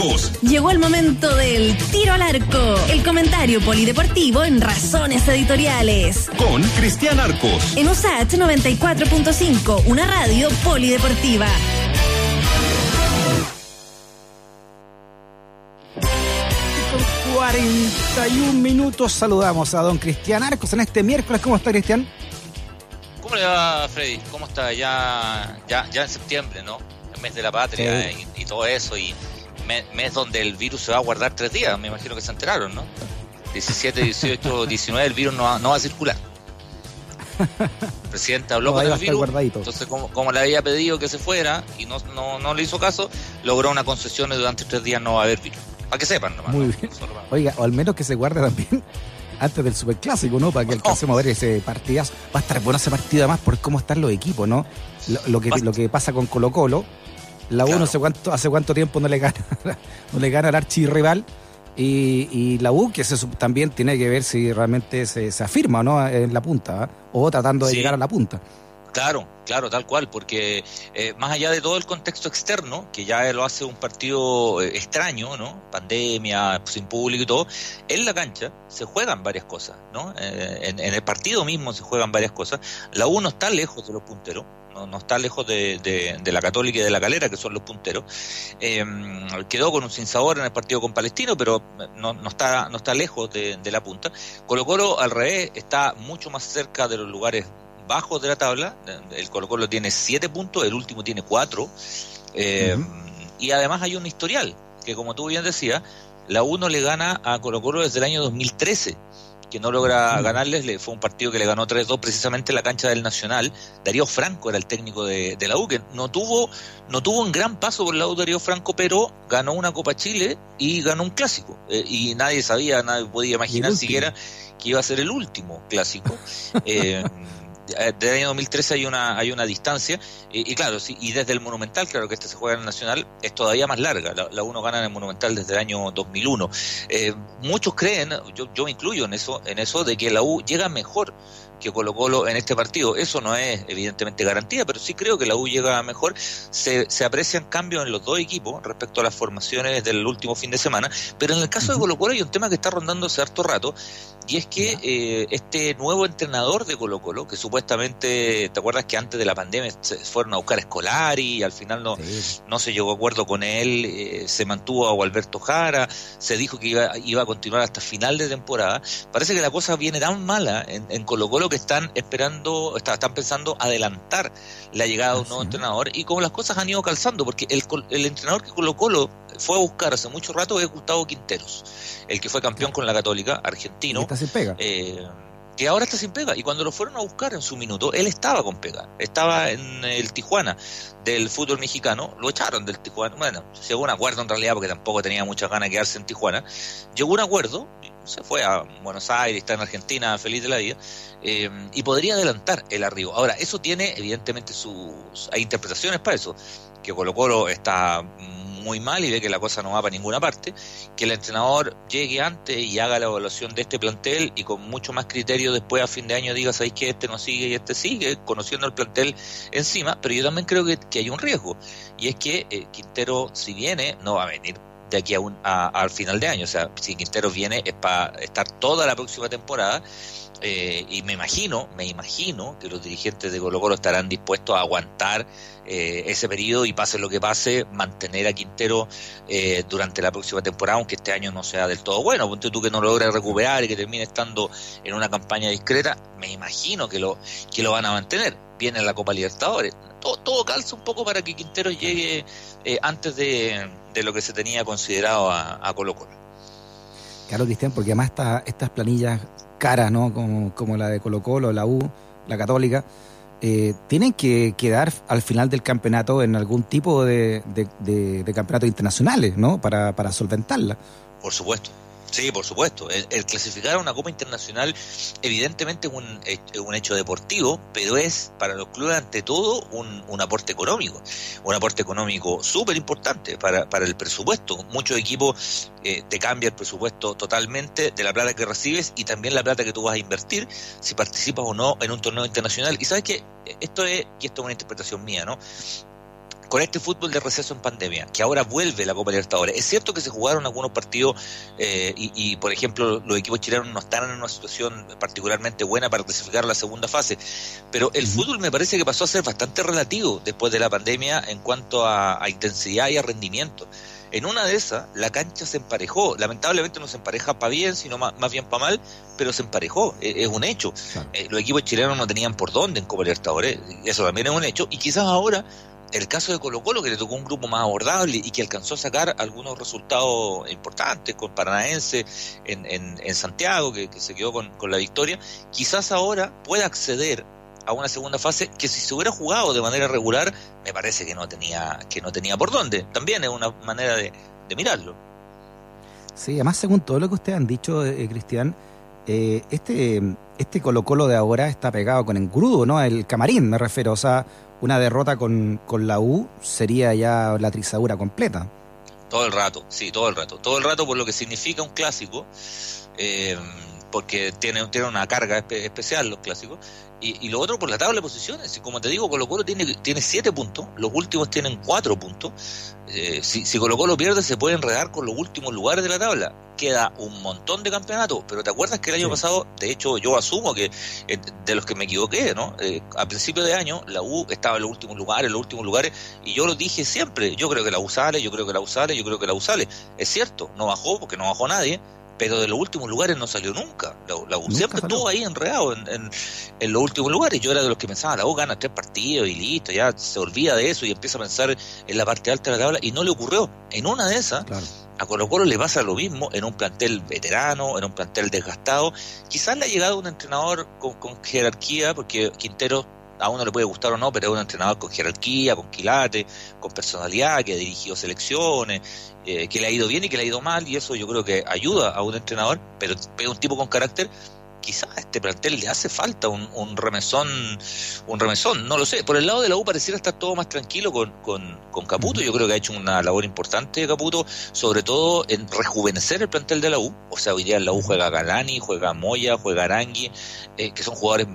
Arcos. Llegó el momento del tiro al arco, el comentario polideportivo en Razones Editoriales. Con Cristian Arcos. En USAT 94.5, una radio polideportiva. 41 minutos saludamos a don Cristian Arcos en este miércoles. ¿Cómo está Cristian? ¿Cómo le va Freddy? ¿Cómo está? Ya, ya, ya en septiembre, ¿no? El mes de la patria y, y, todo eso y mes, donde el virus se va a guardar tres días, me imagino que se enteraron, ¿no? 17, 18, 19 el virus no va, no va a circular. El presidente habló con el virus, entonces como, como, le había pedido que se fuera y no, no, no le hizo caso, logró una concesión y durante tres días no va a haber virus. Para que sepan nomás. Muy bien. Oiga, o al menos que se guarde también antes del superclásico, ¿no? Para que alcancemos a ver ese partidazo. Va a estar bueno ese partido además por cómo están los equipos, ¿no? Lo, que, lo que pasa con Colo Colo. La U no sé cuánto, hace cuánto tiempo no le gana, no le gana al archirrival. Y, y la U, que se, también tiene que ver si realmente se, se afirma ¿no? en la punta, ¿eh? o tratando de llegar a la punta. Claro, claro, tal cual, porque eh, más allá de todo el contexto externo, que ya lo hace un partido eh, extraño, ¿no? Pandemia, sin público y todo, en la cancha se juegan varias cosas, ¿no? Eh, en, en, el partido mismo se juegan varias cosas. La U no está lejos de los punteros, no, no está lejos de, de, de, la Católica y de la Calera, que son los punteros. Eh, quedó con un sinsabor en el partido con Palestino, pero no, no, está, no está lejos de, de la punta. Colo Colo, al revés, está mucho más cerca de los lugares bajos de la tabla. El Colo Colo tiene siete puntos, el último tiene cuatro. Eh, uh -huh. Y además hay un historial, que como tú bien decías, la 1 le gana a Colo Colo desde el año 2013 que no logra ganarles, le, fue un partido que le ganó 3-2 precisamente en la cancha del Nacional. Darío Franco era el técnico de, de, la U, que no tuvo, no tuvo un gran paso por el lado de Darío Franco, pero ganó una Copa Chile y ganó un clásico. Eh, y nadie sabía, nadie podía imaginar siquiera que iba a ser el último clásico. eh, del año 2013 hay una hay una distancia. Y, y claro sí, y desde el Monumental claro que este se juega en el Nacional es todavía más larga. La, la uno gana en el Monumental desde el año 2001 eh, muchos creen yo, yo me incluyo en eso en eso de que la U llega mejor que Colo Colo en este partido. Eso no es evidentemente garantía, pero sí creo que la U llega mejor. Se, se aprecian cambios en los dos equipos respecto a las formaciones del último fin de semana, pero en el caso de Colo Colo hay un tema que está rondando hace harto rato, y es que eh, este nuevo entrenador de Colo Colo, que supuestamente, ¿te acuerdas que antes de la pandemia se fueron a buscar a Escolari y al final no, sí. no se llegó a acuerdo con él, eh, se mantuvo a Alberto Jara, se dijo que iba, iba a continuar hasta final de temporada? Parece que la cosa viene tan mala en, en Colo Colo que están esperando, están pensando adelantar la llegada de un nuevo entrenador y como las cosas han ido calzando, porque el, el entrenador que Colo Colo fue a buscar hace mucho rato es Gustavo Quinteros, el que fue campeón con la Católica, argentino. Está sin pega. Eh, que ahora está sin pega. Y cuando lo fueron a buscar en su minuto, él estaba con pega. Estaba en el Tijuana del fútbol mexicano. Lo echaron del Tijuana. Bueno, llegó un acuerdo en realidad porque tampoco tenía muchas ganas de quedarse en Tijuana. Llegó un acuerdo, se fue a Buenos Aires, está en Argentina, feliz de la vida. Eh, y podría adelantar el arribo. Ahora, eso tiene evidentemente sus... Hay interpretaciones para eso. Que Colo Colo está muy mal y ve que la cosa no va para ninguna parte, que el entrenador llegue antes y haga la evaluación de este plantel y con mucho más criterio después a fin de año diga, sabéis que este no sigue y este sigue, conociendo el plantel encima, pero yo también creo que, que hay un riesgo y es que eh, Quintero si viene no va a venir de aquí a un, a, al final de año, o sea, si Quintero viene es para estar toda la próxima temporada eh, y me imagino, me imagino que los dirigentes de Colo Colo estarán dispuestos a aguantar eh, ese periodo y pase lo que pase, mantener a Quintero eh, durante la próxima temporada, aunque este año no sea del todo bueno. Ponte tú que no logre recuperar y que termine estando en una campaña discreta, me imagino que lo, que lo van a mantener. Viene la Copa Libertadores. Todo, todo calza un poco para que Quintero llegue eh, antes de, de, lo que se tenía considerado a, a Colo Colo. Claro, Cristian, porque además esta, estas planillas caras, ¿no? Como, como la de Colo Colo, la U, la Católica, eh, tienen que quedar al final del campeonato en algún tipo de, de, de, campeonatos internacionales, ¿no? Para, para solventarla. Por supuesto. Sí, por supuesto. El, el, clasificar a una Copa Internacional evidentemente es un, un, hecho deportivo, pero es para los clubes ante todo un, un aporte económico. Un aporte económico súper importante para, para, el presupuesto. Muchos equipos eh, te cambia el presupuesto totalmente de la plata que recibes y también la plata que tú vas a invertir si participas o no en un torneo internacional. Y sabes que esto es, y esto es una interpretación mía, ¿no? Con este fútbol de receso en pandemia, que ahora vuelve la Copa Libertadores. Es cierto que se jugaron algunos partidos eh, y, por ejemplo, los equipos chilenos no están en una situación particularmente buena para clasificar la segunda fase, pero el fútbol me parece que pasó a ser bastante relativo después de la pandemia en cuanto a, intensidad y a rendimiento. En una de esas, la cancha se emparejó. Lamentablemente no se empareja para bien, sino más, bien para mal, pero se emparejó. E, es, un hecho. Eh, los equipos chilenos no tenían por dónde en Copa Libertadores. Eso también es un hecho. Y quizás ahora el caso de Colo Colo, que le tocó un grupo más abordable y que alcanzó a sacar algunos resultados importantes con Paranaense en, en, Santiago, que, se quedó con, la victoria, quizás ahora pueda acceder a una segunda fase que si se hubiera jugado de manera regular, me parece que no tenía, que no tenía por dónde. También es una manera de, mirarlo. Sí, además según todo lo que ustedes han dicho, eh, Cristian, eh, este, este Colo Colo de ahora está pegado con engrudo, ¿no? El camarín, me refiero. O sea, una derrota con, con la U sería ya la trizadura completa. Todo el rato, sí, todo el rato. Todo el rato por lo que significa un clásico, eh, porque tiene, tiene una carga especial los clásicos, y, y, lo otro por la tabla de posiciones. Y como te digo, Colo Colo tiene, tiene siete puntos, los últimos tienen cuatro puntos. Eh, si, si Colo Colo pierde, se puede enredar con los últimos lugares de la tabla. Queda un montón de campeonatos, pero ¿te acuerdas que el año pasado, de hecho, yo asumo que eh, de los que me equivoqué, ¿no? Eh, a principio de año, la U estaba en los últimos lugares, en los últimos lugares, y yo lo dije siempre: yo creo que la U sale, yo creo que la U sale, yo creo que la U sale. Es cierto, no bajó porque no bajó nadie pero de los últimos lugares no salió nunca. La, U siempre estuvo ahí enredado en, en, los últimos lugares. Yo era de los que pensaba, la U gana tres partidos y listo, ya se olvida de eso y empieza a pensar en la parte alta de la tabla y no le ocurrió. En una de esas, a Colo Colo le pasa lo mismo en un plantel veterano, en un plantel desgastado. Quizás le ha llegado un entrenador con, con jerarquía, porque Quintero a uno le puede gustar o no, pero es un entrenador con jerarquía, con quilate, con personalidad, que ha dirigido selecciones, eh, que le ha ido bien y que le ha ido mal, y eso yo creo que ayuda a un entrenador, pero es un tipo con carácter quizás a este plantel le hace falta un, un, remesón, un remesón, no lo sé. Por el lado de la U pareciera estar todo más tranquilo con, con, con Caputo. Yo creo que ha hecho una labor importante Caputo, sobre todo en rejuvenecer el plantel de la U. O sea, hoy día la U juega Galani, juega Moya, juega Arangui, eh, que son jugadores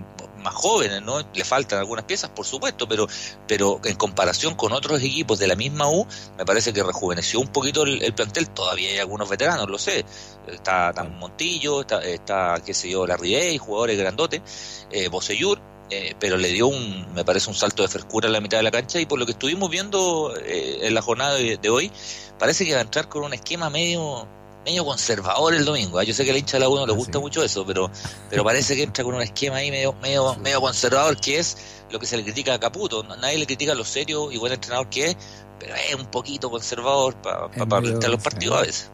más jóvenes, ¿no? Le faltan algunas piezas, por supuesto, pero, pero en comparación con otros equipos de la misma U, me parece que rejuveneció un poquito el, plantel. Todavía hay algunos veteranos, lo sé. Está tan Montillo, está, está, qué sé yo, y jugadores grandotes, eh, Boseyur, eh, pero le dio un, me parece, un salto de frescura en la mitad de la cancha y por lo que estuvimos viendo eh, en la jornada de, de, hoy, parece que va a entrar con un esquema medio medio conservador el domingo. ¿ah? Yo sé que al hincha de la 1 le ah, gusta mucho eso, pero, pero parece que entra con un esquema ahí medio, medio, medio conservador, que es lo que se le critica a Caputo. Nadie le critica lo serio y buen entrenador que es, pero es un poquito conservador para pa, los partidos a veces.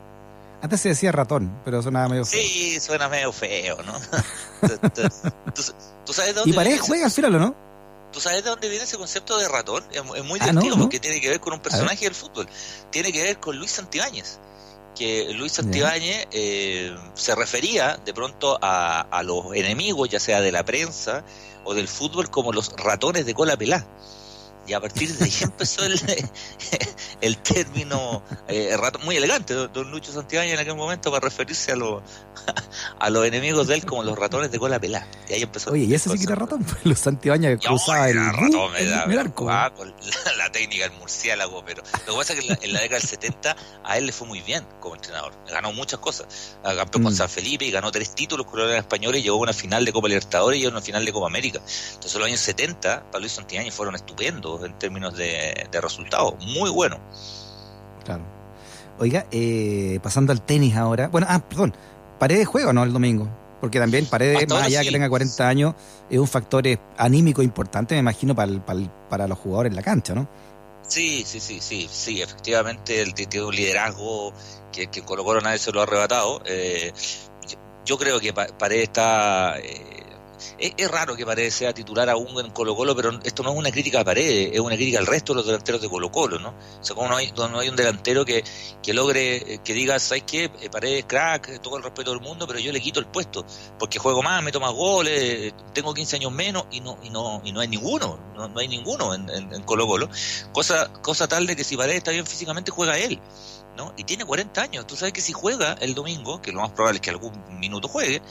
Antes se decía ratón, pero suena medio feo. Sí, suena medio feo, ¿no? ¿Tú, sabes dónde y Paredes juega al final, ¿no? ¿Tú sabes de dónde viene ese concepto de ratón? Es, muy ah, divertido porque tiene que ver con un personaje del fútbol. Tiene que ver con Luis Santibáñez que Luis Santibáñez eh, se refería de pronto a, a, los enemigos, ya sea de la prensa o del fútbol, como los ratones de cola pelá. Y a partir de ahí empezó el, el término eh, muy elegante, don Lucho Santibáñez en aquel momento para referirse a, los a los enemigos de él como los ratones de cola pelá. Y ahí empezó. Oye, ¿y ese sí que era ratón? Los Santibáñez cruzaba el, ratón, el, arco. Ah, con la, técnica del murciélago, pero lo que pasa es que en la, década del 70 a él le fue muy bien como entrenador. Ganó muchas cosas. Campeón con mm. San Felipe y ganó tres títulos con los españoles, llegó a una final de Copa Libertadores y a una final de Copa América. Entonces los años 70 para Luis Santibáñez fueron estupendos en términos de, de resultados, muy buenos. Claro. Oiga, eh, pasando al tenis ahora. Bueno, ah, perdón. Paredes juega, ¿no? El domingo. Porque también Paredes, más allá que tenga 40 años, es un factor eh, anímico importante, me imagino, para, para, los jugadores en la cancha, ¿no? Sí, sí, sí, sí, sí, efectivamente él tiene un liderazgo que, que Colo Colo nadie se lo ha arrebatado. Eh, yo, creo que Paredes está es, raro que Paredes sea titular aún en Colo Colo, pero esto no es una crítica a Paredes, es una crítica al resto de los delanteros de Colo Colo, ¿no? O sea, como no hay, no hay un delantero que, que logre, eh, que diga, ¿sabes qué? Eh, Paredes crack, todo el respeto del mundo, pero yo le quito el puesto, porque juego más, meto más goles, tengo 15 años menos y no, y no, y no hay ninguno, no, hay ninguno en, en, Colo Colo. Cosa, cosa tal de que si Paredes está bien físicamente, juega él. ¿no? Y tiene 40 años. Tú sabes que si juega el domingo, que lo más probable es que algún minuto juegue,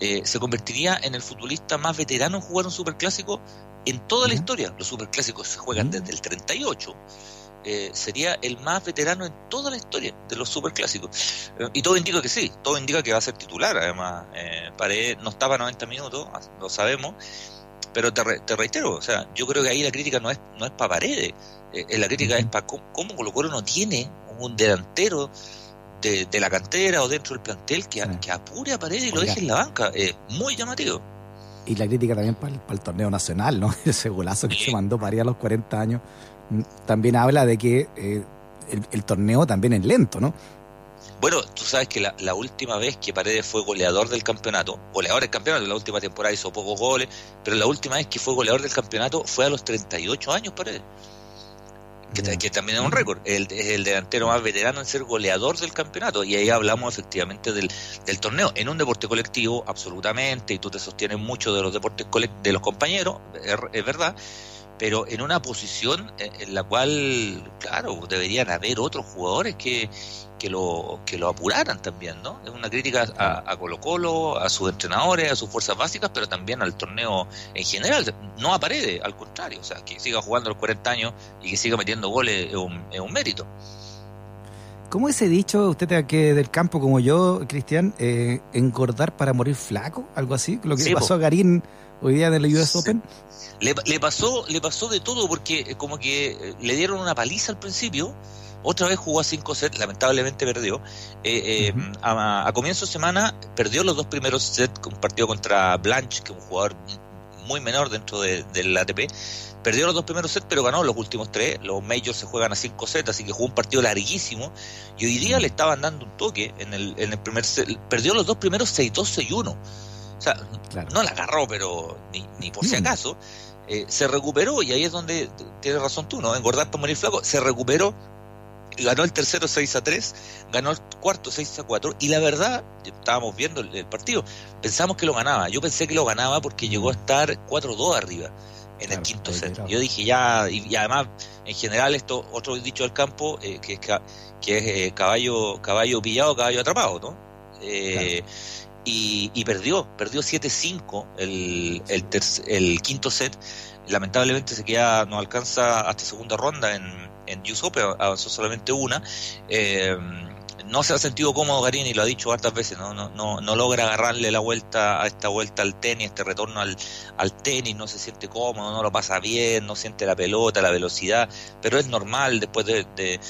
eh, se convertiría en el futbolista más veterano en jugar un superclásico en toda la historia. Los superclásicos se juegan desde el 38. Eh, sería el más veterano en toda la historia de los superclásicos. Eh, y todo indica que sí, todo indica que va a ser titular. Además, eh, Paredes no estaba 90 minutos, lo sabemos. Pero te, te, reitero, o sea, yo creo que ahí la crítica no es no es para Paredes, la crítica es para cómo, cómo Colo Colo no tiene un delantero de, la cantera o dentro del plantel que, que apure a Paredes y lo deje en la banca. Es muy llamativo. Y la crítica también para el, torneo nacional, ¿no? Ese golazo que se mandó para ir a los 40 años mm, también habla de que eh, el, torneo también es lento, ¿no? Bueno, tú sabes que la, última vez que Paredes fue goleador del campeonato, goleador del campeonato, la última temporada hizo pocos goles, pero la última vez que fue goleador del campeonato fue a los 38 años Paredes que, también es un récord. es el delantero más veterano en ser goleador del campeonato. Y ahí hablamos efectivamente del, del torneo. En un deporte colectivo, absolutamente, y tú te sostienes mucho de los deportes de los compañeros, es verdad pero en una posición en la cual, claro, deberían haber otros jugadores que, que lo, que lo apuraran también, ¿no? Es una crítica a, Colo Colo, a sus entrenadores, a sus fuerzas básicas, pero también al torneo en general. No a al contrario, o sea, que siga jugando a los 40 años y que siga metiendo goles es un, es un mérito. ¿Cómo ese dicho, usted que del campo como yo, Cristian, eh, engordar para morir flaco? Algo así, lo que pasó a Garín hoy día en el US Open. Le, le, pasó, le pasó de todo porque eh, como que eh, le dieron una paliza al principio, otra vez jugó a 5 sets, lamentablemente perdió. Eh, a, comienzo de semana perdió los dos primeros sets, un partido contra Blanche, que es un jugador muy menor dentro de, del ATP. Perdió los dos primeros sets, pero ganó los últimos tres. Los majors se juegan a 5 sets, así que jugó un partido larguísimo. Y hoy día le estaban dando un toque en el, en el primer set. Perdió los dos primeros 6-2, 6-1. O sea, no la agarró, pero ni, ni por si acaso. Eh, se recuperó y ahí es donde tienes razón tú, ¿no? Engordar para morir flaco, se recuperó, ganó el tercero 6 a 3, ganó el cuarto 6 a 4 y la verdad, estábamos viendo el, partido, pensamos que lo ganaba, yo pensé que lo ganaba porque llegó a estar 4-2 arriba en el quinto set. Yo dije ya, y, además, en general, esto, otro dicho del campo, eh, que es, que es eh, caballo, caballo pillado, caballo atrapado, ¿no? Eh, y, perdió, perdió 7-5 el, el, el, quinto set. Lamentablemente se queda, no alcanza hasta segunda ronda en, en US Open, avanzó solamente una. Eh, no se ha sentido cómodo Garini, lo ha dicho hartas veces, ¿no? No, no, no logra agarrarle la vuelta a esta vuelta al tenis, este retorno al, al tenis, no se siente cómodo, no lo pasa bien, no siente la pelota, la velocidad, pero es normal después de, de,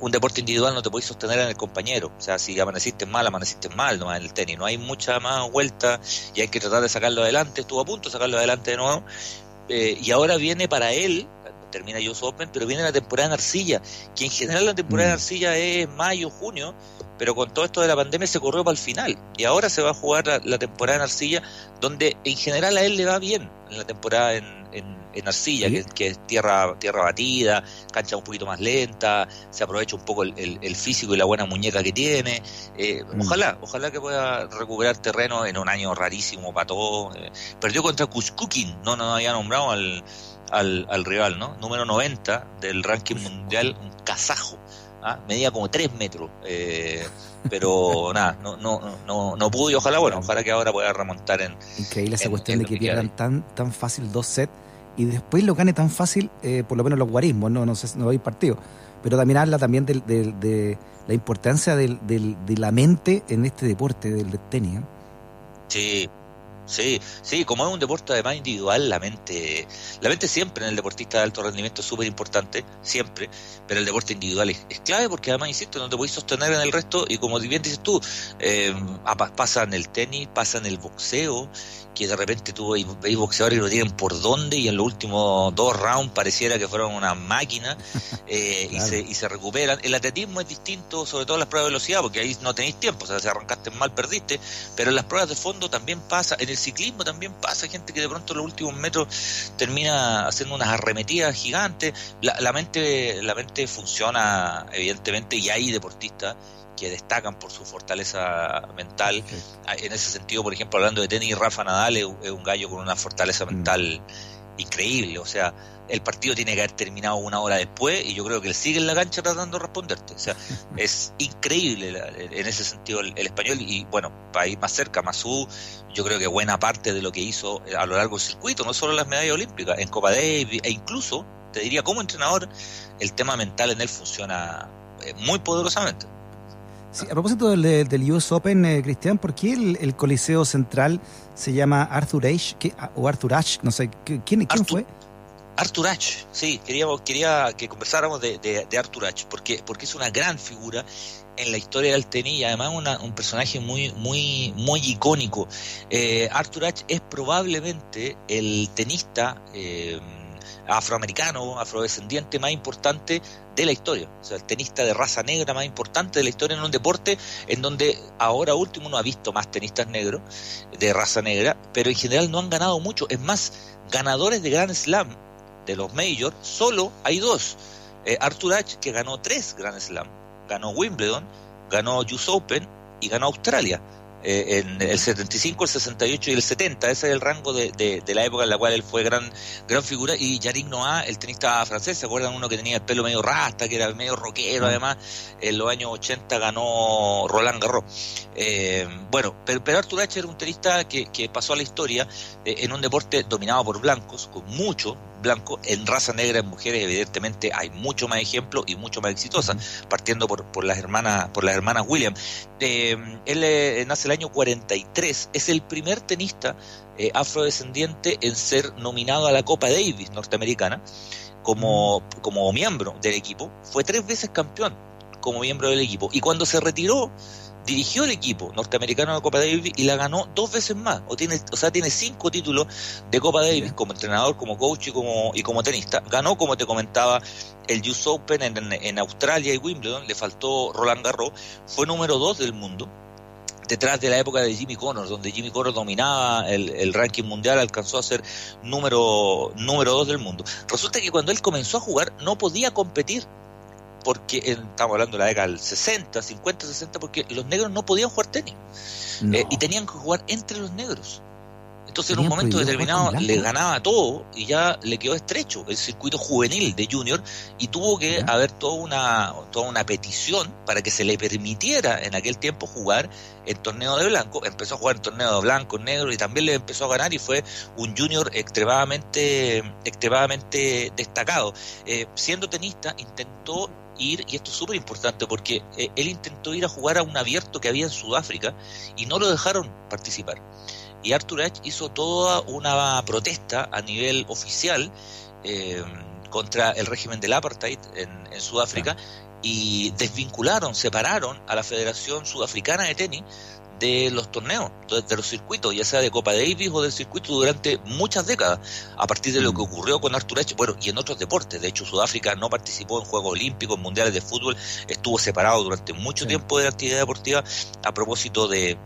un deporte individual no te puedes sostener en el compañero, o sea, si amaneciste mal, amaneciste mal nomás en el tenis, no hay mucha más vuelta y hay que tratar de sacarlo adelante, estuvo a punto de sacarlo adelante de nuevo, eh, y ahora viene para él termina US Open, pero viene la temporada en arcilla, que en general la temporada en mm. arcilla es mayo, junio, pero con todo esto de la pandemia se corrió para el final. Y ahora se va a jugar la, temporada en arcilla, donde en general a él le va bien en la temporada en, en, arcilla, que, es tierra, tierra batida, cancha un poquito más lenta, se aprovecha un poco el, físico y la buena muñeca que tiene. Eh, mm. Ojalá, ojalá que pueda recuperar terreno en un año rarísimo para todos. Eh, perdió contra Kushkukin, no nos había nombrado al al, al rival, ¿no? Número 90 del ranking mundial, un kazajo. ¿ah? Medía como 3 metros. Eh, pero nada, no, no, no, no pudo y ojalá, bueno, ojalá que ahora pueda remontar en. Increíble esa cuestión de que pierdan tan, tan fácil dos sets y después lo gane tan fácil, eh, por lo menos los guarismos, no, no sé, no hay partido. Pero también habla también de, de, la importancia de la mente en este deporte del tenis. ¿eh? Sí, Sí, sí, como es un deporte además individual, la mente, la mente siempre en el deportista de alto rendimiento es súper importante, siempre, pero el deporte individual es, clave porque además, insisto, no te puedes sostener en el resto y como bien dices tú, eh, pasa en el tenis, pasa en el boxeo, que de repente tú veis, boxeadores que no tienen por dónde y en los últimos dos rounds pareciera que fueron una máquina eh, y, se, y se recuperan. El atletismo es distinto, sobre todo en las pruebas de velocidad, porque ahí no tenéis tiempo, o sea, si arrancaste mal perdiste, pero en las pruebas de fondo también pasa, en el ciclismo también pasa, gente que de pronto en los últimos metros termina haciendo unas arremetidas gigantes, la, la mente, la mente funciona evidentemente y hay deportistas que destacan por su fortaleza mental. Ah, en ese sentido, por ejemplo, hablando de tenis, Rafa Nadal es, un gallo con una fortaleza mm. Increíble, o sea, el partido tiene que haber terminado una hora después y yo creo que él sigue en la cancha tratando de responderte. O sea, es increíble en ese sentido el, español y bueno, para ir más cerca, Masú, yo creo que buena parte de lo que hizo a lo largo del circuito, no solo las medallas olímpicas, en Copa Davis e incluso, te diría como entrenador, el tema mental en él funciona eh, muy poderosamente. Sí, a propósito del, del US Open, eh, Cristian, ¿por qué el, Coliseo Central se llama Arthur Ashe o Arthur Ashe? No sé, ¿quién, quién fue? Arthur Ashe, sí, queríamos, quería que conversáramos de, de, Arthur Ashe, porque, porque es una gran figura en la historia del tenis y además un personaje muy, muy, muy icónico. Eh, Arthur Ashe es probablemente el tenista eh, afroamericano, afrodescendiente más importante de la historia, o sea, el tenista de raza negra más importante de la historia en un deporte en donde ahora último no ha visto más tenistas negros de raza negra, pero en general no han ganado mucho. Es más, ganadores de Grand Slam de los majors, solo hay dos. Eh, Arthur Ashe, que ganó tres Grand Slam, ganó Wimbledon, ganó US Open y ganó Australia. Eh, en el 75, el 68 y el 70. Ese es el rango de, de, la época en la cual él fue gran, gran figura. Y Yannick Noah, el tenista francés, ¿se acuerdan uno que tenía el pelo medio rasta, que era medio rockero además? En los años 80 ganó Roland Garros. Eh, bueno, pero, pero Arthur Ashe era un tenista que, que pasó a la historia eh, en un deporte dominado por blancos, con mucho, blanco. En raza negra, en mujeres, evidentemente hay mucho más ejemplos y mucho más exitosas, partiendo por, por, las hermanas por las hermanas Williams. Eh, él eh, nace el año 43, es el primer tenista eh, afrodescendiente en ser nominado a la Copa Davis norteamericana como, como miembro del equipo. Fue tres veces campeón como miembro del equipo. Y cuando se retiró, dirigió el equipo norteamericano de Copa Davis y la ganó dos veces más. O, tiene, o sea, tiene cinco títulos de Copa Davis como entrenador, como coach y como, y como tenista. Ganó, como te comentaba, el US Open en, Australia y Wimbledon. Le faltó Roland Garros. Fue número dos del mundo. Detrás de la época de Jimmy Connors, donde Jimmy Connors dominaba el, ranking mundial, alcanzó a ser número, número dos del mundo. Resulta que cuando él comenzó a jugar no podía competir porque estamos hablando de la década del 60, 50, 60, porque los negros no podían jugar tenis eh, y tenían que jugar entre los negros. Entonces en un momento determinado le ganaba todo y ya le quedó estrecho el circuito juvenil de Junior y tuvo que haber toda una, toda una petición para que se le permitiera en aquel tiempo jugar en torneo de blanco. Empezó a jugar en torneo de blanco, negro y también le empezó a ganar y fue un Junior extremadamente, extremadamente destacado. Eh, siendo tenista intentó ir, y esto es súper importante porque eh, él intentó ir a jugar a un abierto que había en Sudáfrica y no lo dejaron participar. Y Arthur Ashe hizo toda una protesta a nivel oficial eh, contra el régimen del apartheid en, Sudáfrica y desvincularon, separaron a la Federación Sudafricana de Tenis de los torneos, de los circuitos, ya sea de Copa Davis o del circuito durante muchas décadas, a partir de lo que mm. ocurrió con Arthur Ashe, bueno, y en otros deportes. De hecho, Sudáfrica no participó en Juegos Olímpicos, Mundiales de Fútbol, estuvo separado durante mucho tiempo de la actividad deportiva a propósito de,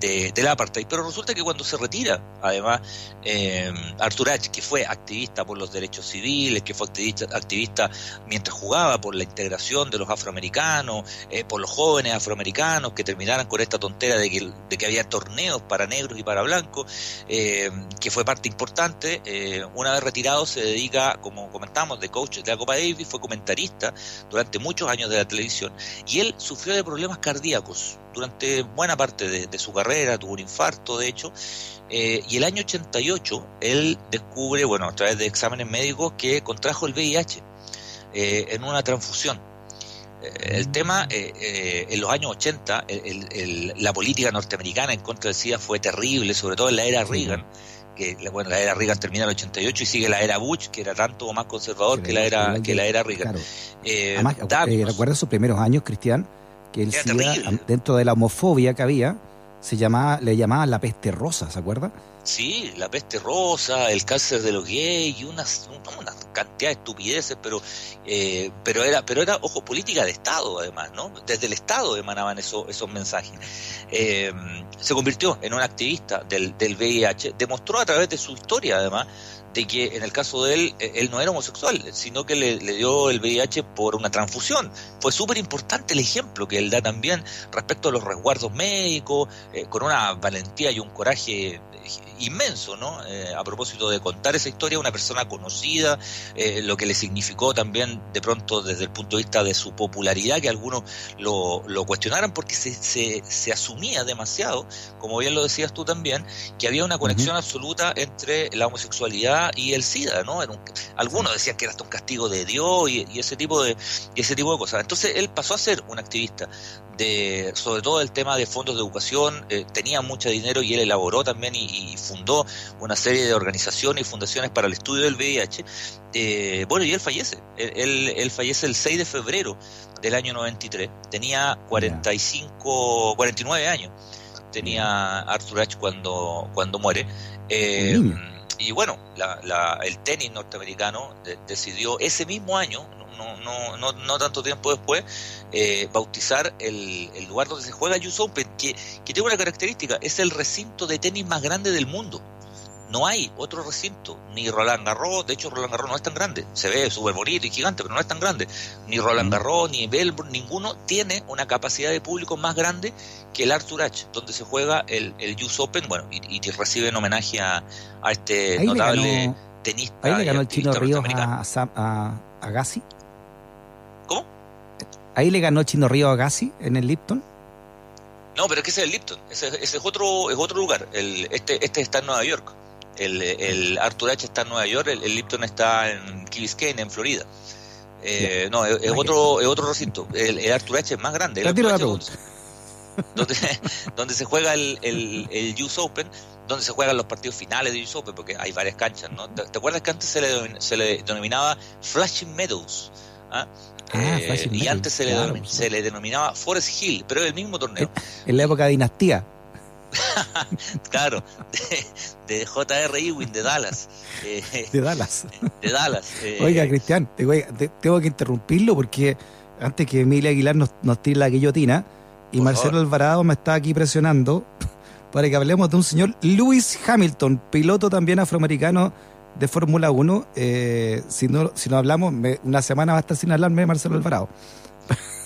de, del apartheid. Pero resulta que cuando se retira, además, eh, Arthur Ashe, que fue activista por los derechos civiles, que fue activista, activista mientras jugaba por la integración de los afroamericanos, eh, por los jóvenes afroamericanos que terminaran con esta tontera de que, de que había torneos para negros y para blancos, eh, que fue parte importante. Eh, una vez retirado se dedica, como comentamos, de coach de la Copa Davis, fue comentarista durante muchos años de la televisión y él sufrió de problemas cardíacos durante buena parte de, su carrera, tuvo un infarto de hecho, eh, y el año 88 él descubre, bueno, a través de exámenes médicos, que contrajo el VIH eh, en una transfusión. Eh, el mm. tema, en los años 80, la política norteamericana en contra del SIDA fue terrible, sobre todo en la era Reagan, que bueno, la era Reagan termina en el 88 y sigue la era Bush, que era tanto más conservador que la era, que la era Reagan. ¿recuerdas sus primeros años, Cristian? Que el SIDA, dentro de la homofobia que había, se llamaba, le llamaban la peste rosa, ¿se acuerda? Sí, la peste rosa, el cáncer de los gays y una, una cantidad de estupideces, pero eh, pero era pero era ojo política de Estado además, ¿no? Desde el Estado emanaban esos esos mensajes. Eh, se convirtió en un activista del, del VIH, demostró a través de su historia además de que en el caso de él, eh, él no era homosexual, sino que le, dio el VIH por una transfusión. Fue súper importante el ejemplo que él da también respecto a los resguardos médicos, eh, con una valentía y un coraje inmenso, ¿no? Eh, a propósito de contar esa historia, una persona conocida, eh, lo que le significó también de pronto desde el punto de vista de su popularidad, que algunos lo, lo cuestionaran porque se, se, se, asumía demasiado, como bien lo decías tú también, que había una conexión absoluta entre la homosexualidad y el SIDA, ¿no? algunos decían que era hasta un castigo de Dios y, y ese tipo de y ese tipo de cosas. Entonces él pasó a ser un activista de, sobre todo el tema de fondos de educación, eh, tenía mucho dinero y él elaboró también y, y, fundó una serie de organizaciones y fundaciones para el estudio del VIH. Eh, bueno, y él fallece, él, él, fallece el 6 de febrero del año 93, tenía 45, 49 años, tenía Arthur Ashe cuando, cuando muere. Eh, y bueno, la, la, el tenis norteamericano de, decidió ese mismo año, no, tanto tiempo después, eh, bautizar el, lugar donde se juega US Open, que tiene una característica, es el recinto de tenis más grande del mundo. No hay otro recinto, ni Roland Garros, de hecho Roland Garros no es tan grande, se ve súper bonito y gigante, pero no es tan grande. Ni Roland Garros, ni Melbourne, ninguno tiene una capacidad de público más grande que el Arthur Ashe, donde se juega el, el US Open, bueno, y, y recibe en homenaje a, a este ahí notable ganó, tenista. Ahí le ganó el chino Ríos a, a, a, a Gassi. ¿Cómo? Ahí le ganó Chino Río a Gassi en el Lipton. No, pero es que ese es el Lipton, ese, ese es otro es otro lugar. El, este, este está en Nueva York. El, el Arthur Ashe está en Nueva York, el, el Lipton está en Key Biscayne, en Florida. Eh, no, es, es otro, es otro recinto. El, el Arthur Ashe es más grande. El Arthur Ashe donde, donde, donde, se juega el, el, el US Open, donde se juegan los partidos finales de US Open, porque hay varias canchas, ¿no? ¿Te, te acuerdas que antes se le, se le denominaba Flashing Meadows? ¿ah? Ah, eh, y antes se le, claro, se le denominaba Forest Hill, pero es el mismo torneo. En la época de dinastía. claro, de, de J.R. Ewing de Dallas. Eh, de Dallas. De Dallas. Eh, Oiga, Cristian, te, te, tengo que interrumpirlo porque antes que Emilia Aguilar nos, nos tire la guillotina y Marcelo favor. Alvarado me está aquí presionando para que hablemos de un señor Lewis Hamilton, piloto también afroamericano de Fórmula 1. Eh, si, no, si no hablamos, me, una semana va a estar sin hablarme de Marcelo Alvarado.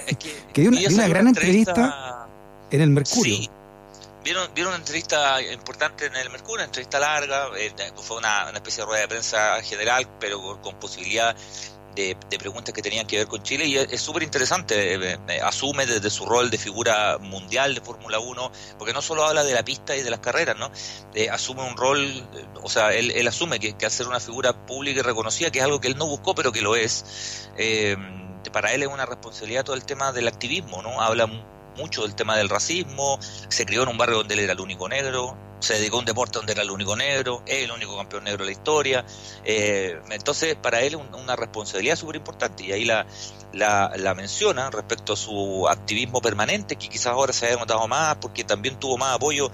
Es que, que dio una, dio una gran entrevista, entrevista, en el Mercurio. Sí. Vieron, vieron una entrevista importante en el Mercurio, una entrevista larga, eh, fue una, especie de rueda de prensa general, pero con, posibilidad de, preguntas que tenían que ver con Chile y es súper interesante, eh, eh, asume desde su rol de figura mundial de Fórmula 1, porque no solo habla de la pista y de las carreras, ¿no? Eh, asume un rol, o sea, él, asume que, que, ser una figura pública y reconocida, que es algo que él no buscó, pero que lo es, eh, para él es una responsabilidad todo el tema del activismo, ¿no? Habla mucho del tema del racismo, se crió en un barrio donde él era el único negro, se dedicó a un deporte donde era el único negro, es el único campeón negro de la historia, eh, entonces para él es una responsabilidad súper importante y ahí la, la, la, menciona respecto a su activismo permanente, que quizás ahora se haya notado más porque también tuvo más apoyo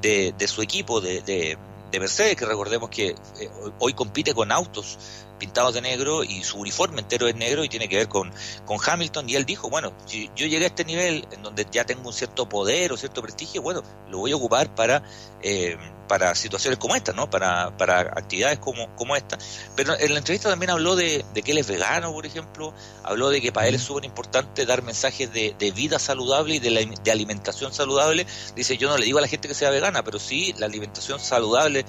de, de su equipo, de, de, de Mercedes, que recordemos que eh, hoy compite con autos pintados de negro y su uniforme entero es negro y tiene que ver con, con Hamilton. Y él dijo, bueno, si yo llegué a este nivel en donde ya tengo un cierto poder o cierto prestigio, bueno, lo voy a ocupar para, eh, para situaciones como esta, ¿no? Para, para actividades como, como esta. Pero en la entrevista también habló de, de que él es vegano, por ejemplo, habló de que para él es súper importante dar mensajes de, de, vida saludable y de, la, de alimentación saludable. Dice, yo no le digo a la gente que sea vegana, pero sí la alimentación saludable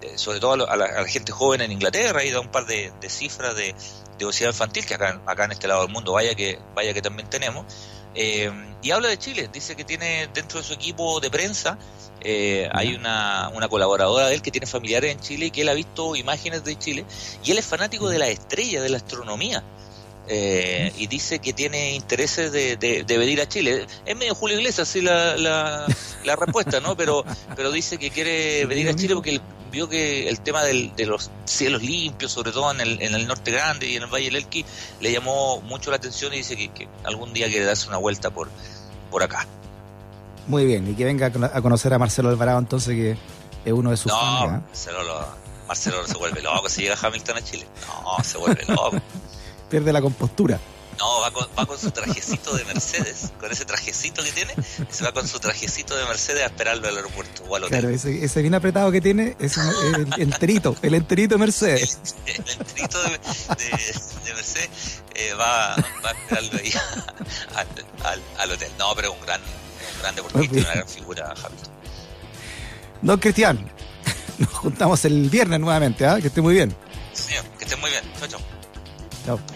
eh, sobre todo a la, a la, gente joven en Inglaterra, y da un par de, de cifras de, de, obesidad infantil que acá, acá en este lado del mundo vaya que, vaya que también tenemos. Eh, y habla de Chile, dice que tiene dentro de su equipo de prensa, eh, hay una, una colaboradora de él que tiene familiares en Chile y que él ha visto imágenes de Chile, y él es fanático de la estrella, de la astronomía. Eh, y dice que tiene intereses de, de, de, venir a Chile. Es medio Julio Iglesias, así la, la, la respuesta, ¿no? Pero, pero dice que quiere venir a Chile porque vio que el tema del, de los cielos limpios, sobre todo en el, en el norte grande y en el Valle del Elqui, le llamó mucho la atención y dice que, que algún día quiere darse una vuelta por, por acá. Muy bien, y que venga a conocer a Marcelo Alvarado entonces, que es uno de sus no, fans. ¿eh? Marcelo, lo, Marcelo se vuelve loco si llega Hamilton a Chile. No, se vuelve loco. Pierde la compostura. No, va con, va con su trajecito de Mercedes, con ese trajecito que tiene, se va con su trajecito de Mercedes a esperarlo al aeropuerto o al hotel. Claro, ese, ese bien apretado que tiene es el, enterito, el enterito de Mercedes. El, el enterito de, de, de Mercedes eh, va, va, a esperarlo ahí al, al, al, hotel. No, pero un gran, un gran deportista, okay. una gran figura, Hamilton. Don Cristian, nos juntamos el viernes nuevamente, ¿ah? Que esté muy bien. Señor, que esté muy bien. Chao, chao. Chao.